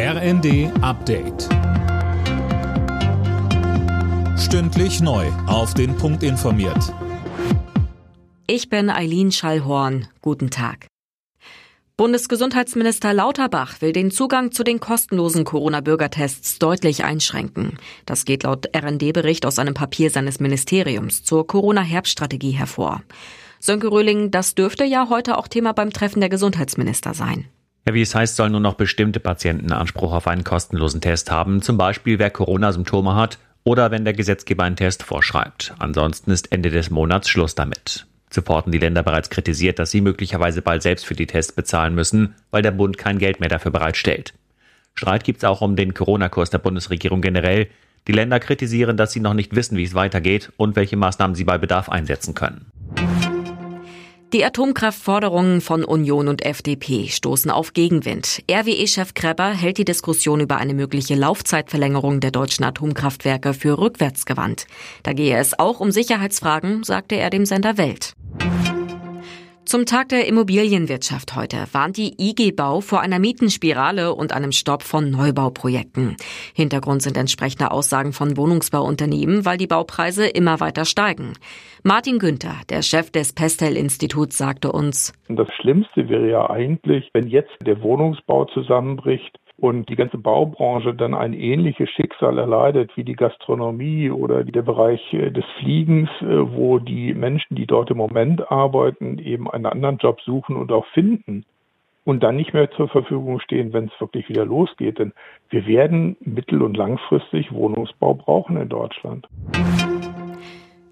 RND Update. Stündlich neu. Auf den Punkt informiert. Ich bin Eileen Schallhorn. Guten Tag. Bundesgesundheitsminister Lauterbach will den Zugang zu den kostenlosen Corona-Bürgertests deutlich einschränken. Das geht laut RND-Bericht aus einem Papier seines Ministeriums zur Corona-Herbststrategie hervor. Sönke Röhling, das dürfte ja heute auch Thema beim Treffen der Gesundheitsminister sein. Ja, wie es heißt, sollen nur noch bestimmte Patienten Anspruch auf einen kostenlosen Test haben, zum Beispiel wer Corona-Symptome hat oder wenn der Gesetzgeber einen Test vorschreibt. Ansonsten ist Ende des Monats Schluss damit. Zuvor hatten die Länder bereits kritisiert, dass sie möglicherweise bald selbst für die Tests bezahlen müssen, weil der Bund kein Geld mehr dafür bereitstellt. Streit gibt es auch um den Corona-Kurs der Bundesregierung generell. Die Länder kritisieren, dass sie noch nicht wissen, wie es weitergeht und welche Maßnahmen sie bei Bedarf einsetzen können. Die Atomkraftforderungen von Union und FDP stoßen auf Gegenwind. RWE-Chef Kreber hält die Diskussion über eine mögliche Laufzeitverlängerung der deutschen Atomkraftwerke für rückwärtsgewandt. Da gehe es auch um Sicherheitsfragen, sagte er dem Sender Welt. Zum Tag der Immobilienwirtschaft heute warnt die IG Bau vor einer Mietenspirale und einem Stopp von Neubauprojekten. Hintergrund sind entsprechende Aussagen von Wohnungsbauunternehmen, weil die Baupreise immer weiter steigen. Martin Günther, der Chef des Pestel-Instituts, sagte uns, Das Schlimmste wäre ja eigentlich, wenn jetzt der Wohnungsbau zusammenbricht und die ganze Baubranche dann ein ähnliches Schicksal erleidet wie die Gastronomie oder der Bereich äh, des Fliegens, äh, wo die Menschen, die dort im Moment arbeiten, eben einen anderen Job suchen und auch finden und dann nicht mehr zur Verfügung stehen, wenn es wirklich wieder losgeht. Denn wir werden mittel- und langfristig Wohnungsbau brauchen in Deutschland.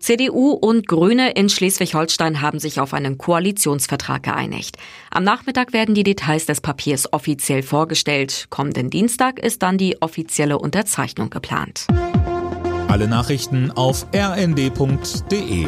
CDU und Grüne in Schleswig-Holstein haben sich auf einen Koalitionsvertrag geeinigt. Am Nachmittag werden die Details des Papiers offiziell vorgestellt. Kommenden Dienstag ist dann die offizielle Unterzeichnung geplant. Alle Nachrichten auf rnd.de